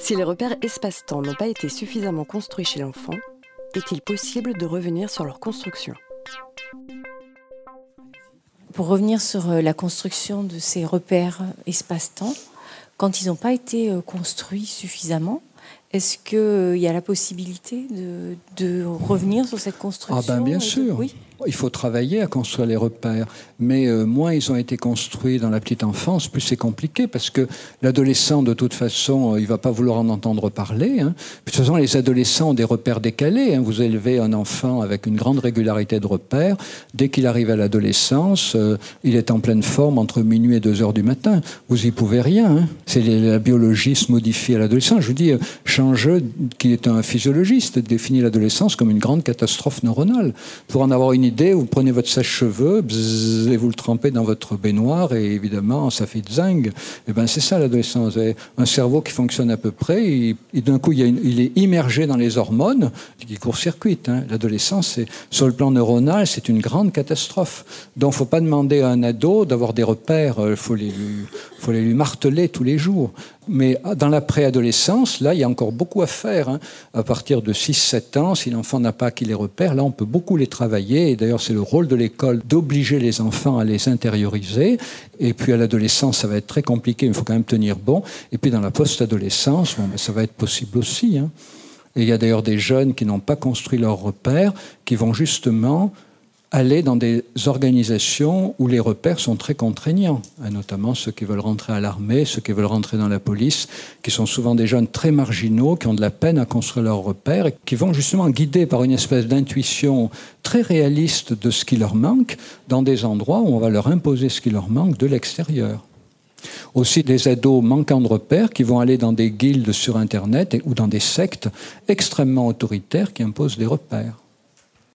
Si les repères espace-temps n'ont pas été suffisamment construits chez l'enfant, est-il possible de revenir sur leur construction? Pour revenir sur euh, la construction de ces repères espace-temps, quand ils n'ont pas été euh, construits suffisamment, est-ce qu'il euh, y a la possibilité de, revenir sur cette construction Ah ben bien sûr. Oui. Il faut travailler à construire les repères. Mais euh, moins ils ont été construits dans la petite enfance, plus c'est compliqué parce que l'adolescent, de toute façon, euh, il va pas vouloir en entendre parler. Hein. De toute façon, les adolescents ont des repères décalés. Hein. Vous élevez un enfant avec une grande régularité de repères. Dès qu'il arrive à l'adolescence, euh, il est en pleine forme entre minuit et 2 heures du matin. Vous y pouvez rien. Hein. C'est la biologie se modifie à l'adolescence. Je vous dis, Changeux, qui est un physiologiste, définit l'adolescence comme une grande catastrophe neuronale. Pour en avoir une vous prenez votre sèche-cheveux et vous le trempez dans votre baignoire et évidemment, ça fait zing. Et eh ben c'est ça l'adolescence. Un cerveau qui fonctionne à peu près et, d'un coup, il, est immergé dans les hormones qui court-circuitent. Hein. L'adolescence, sur le plan neuronal, c'est une grande catastrophe. Donc, il ne faut pas demander à un ado d'avoir des repères. Il faut les, faut les lui marteler tous les jours. Mais dans la préadolescence, là, il y a encore beaucoup à faire. Hein. À partir de 6-7 ans, si l'enfant n'a pas acquis les repères, là, on peut beaucoup les travailler. Et d'ailleurs, c'est le rôle de l'école d'obliger les enfants à les intérioriser. Et puis à l'adolescence, ça va être très compliqué, mais il faut quand même tenir bon. Et puis dans la post-adolescence, ben, ça va être possible aussi. Hein. Et il y a d'ailleurs des jeunes qui n'ont pas construit leurs repères, qui vont justement aller dans des organisations où les repères sont très contraignants, hein, notamment ceux qui veulent rentrer à l'armée, ceux qui veulent rentrer dans la police, qui sont souvent des jeunes très marginaux, qui ont de la peine à construire leurs repères, et qui vont justement guidés par une espèce d'intuition très réaliste de ce qui leur manque, dans des endroits où on va leur imposer ce qui leur manque de l'extérieur. Aussi des ados manquant de repères qui vont aller dans des guildes sur Internet ou dans des sectes extrêmement autoritaires qui imposent des repères.